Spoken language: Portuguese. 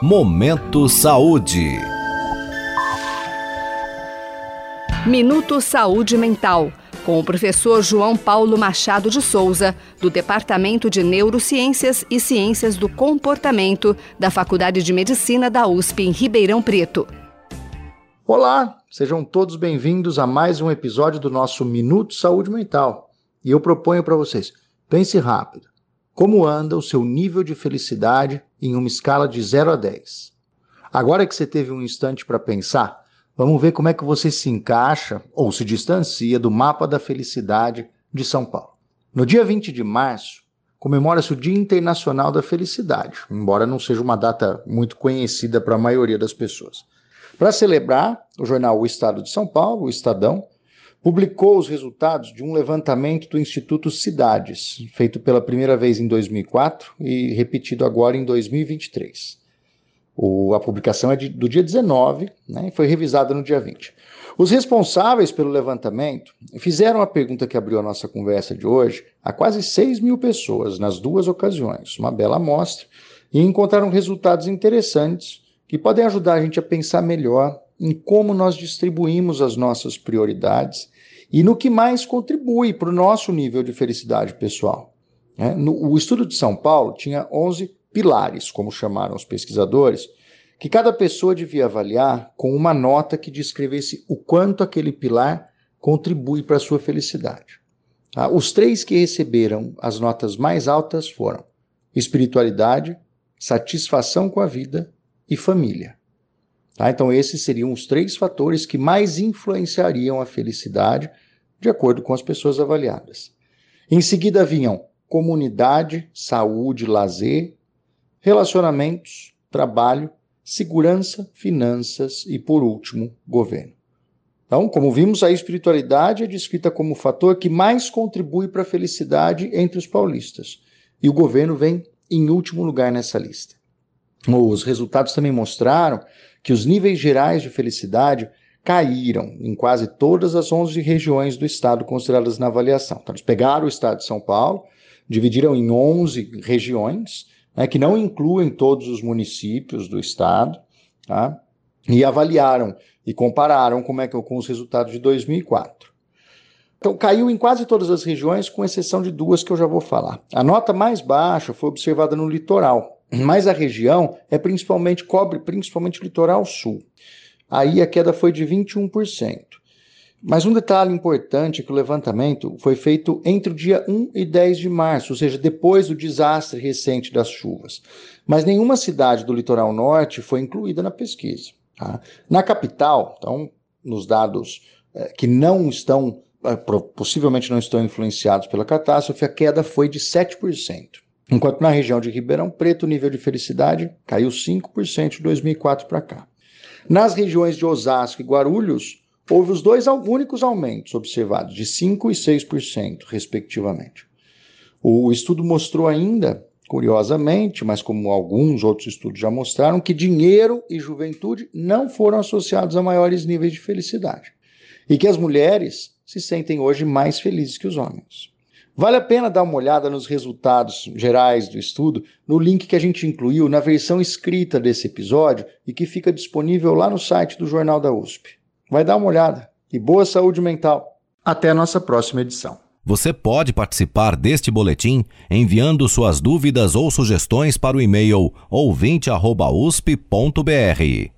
Momento Saúde. Minuto Saúde Mental, com o professor João Paulo Machado de Souza, do Departamento de Neurociências e Ciências do Comportamento da Faculdade de Medicina da USP em Ribeirão Preto. Olá, sejam todos bem-vindos a mais um episódio do nosso Minuto Saúde Mental. E eu proponho para vocês, pense rápido. Como anda o seu nível de felicidade em uma escala de 0 a 10? Agora que você teve um instante para pensar, vamos ver como é que você se encaixa ou se distancia do mapa da felicidade de São Paulo. No dia 20 de março, comemora-se o Dia Internacional da Felicidade, embora não seja uma data muito conhecida para a maioria das pessoas. Para celebrar, o jornal O Estado de São Paulo, o Estadão, publicou os resultados de um levantamento do Instituto Cidades, feito pela primeira vez em 2004 e repetido agora em 2023. O, a publicação é de, do dia 19 né, e foi revisada no dia 20. Os responsáveis pelo levantamento fizeram a pergunta que abriu a nossa conversa de hoje a quase 6 mil pessoas nas duas ocasiões, uma bela amostra, e encontraram resultados interessantes que podem ajudar a gente a pensar melhor em como nós distribuímos as nossas prioridades e no que mais contribui para o nosso nível de felicidade pessoal. Né? No, o estudo de São Paulo tinha 11 pilares, como chamaram os pesquisadores, que cada pessoa devia avaliar com uma nota que descrevesse o quanto aquele pilar contribui para a sua felicidade. Tá? Os três que receberam as notas mais altas foram espiritualidade, satisfação com a vida e família. Tá? Então, esses seriam os três fatores que mais influenciariam a felicidade, de acordo com as pessoas avaliadas. Em seguida vinham comunidade, saúde, lazer, relacionamentos, trabalho, segurança, finanças e, por último, governo. Então, como vimos, a espiritualidade é descrita como o fator que mais contribui para a felicidade entre os paulistas. E o governo vem em último lugar nessa lista. Os resultados também mostraram que os níveis gerais de felicidade caíram em quase todas as 11 regiões do estado consideradas na avaliação. Então, eles pegaram o estado de São Paulo, dividiram em 11 regiões, né, que não incluem todos os municípios do estado, tá? e avaliaram e compararam como é que, com os resultados de 2004. Então, caiu em quase todas as regiões, com exceção de duas que eu já vou falar. A nota mais baixa foi observada no litoral, mas a região é principalmente cobre principalmente o litoral sul. Aí a queda foi de 21%. Mas um detalhe importante é que o levantamento foi feito entre o dia 1 e 10 de março, ou seja, depois do desastre recente das chuvas. Mas nenhuma cidade do litoral norte foi incluída na pesquisa. Tá? Na capital, então, nos dados é, que não estão, é, possivelmente não estão influenciados pela catástrofe, a queda foi de 7%. Enquanto na região de Ribeirão Preto o nível de felicidade caiu 5% de 2004 para cá. Nas regiões de Osasco e Guarulhos, houve os dois únicos aumentos observados, de 5% e 6%, respectivamente. O estudo mostrou ainda, curiosamente, mas como alguns outros estudos já mostraram, que dinheiro e juventude não foram associados a maiores níveis de felicidade. E que as mulheres se sentem hoje mais felizes que os homens. Vale a pena dar uma olhada nos resultados gerais do estudo no link que a gente incluiu na versão escrita desse episódio e que fica disponível lá no site do Jornal da USP. Vai dar uma olhada e boa saúde mental. Até a nossa próxima edição. Você pode participar deste boletim enviando suas dúvidas ou sugestões para o e-mail ouvinte@usp.br.